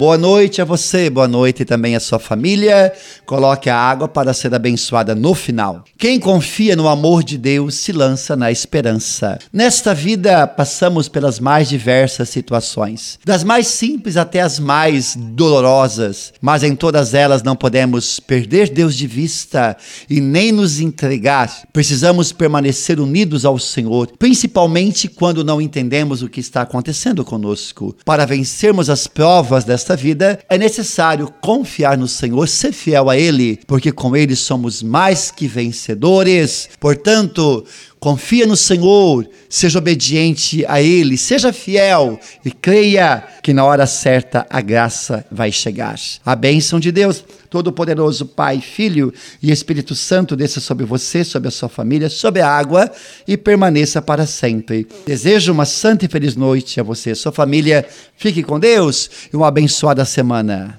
Boa noite a você, boa noite também à sua família. Coloque a água para ser abençoada no final. Quem confia no amor de Deus se lança na esperança. Nesta vida passamos pelas mais diversas situações, das mais simples até as mais dolorosas, mas em todas elas não podemos perder Deus de vista e nem nos entregar. Precisamos permanecer unidos ao Senhor, principalmente quando não entendemos o que está acontecendo conosco. Para vencermos as provas desta vida, é necessário confiar no Senhor, ser fiel a Ele, porque com Ele somos mais que vencedores. Portanto, confia no Senhor, seja obediente a Ele, seja fiel e creia que na hora certa a graça vai chegar. A bênção de Deus, Todo-Poderoso Pai, Filho e Espírito Santo desça sobre você, sobre a sua família, sobre a água e permaneça para sempre. Desejo uma santa e feliz noite a você, sua família. Fique com Deus e uma abençoada semana.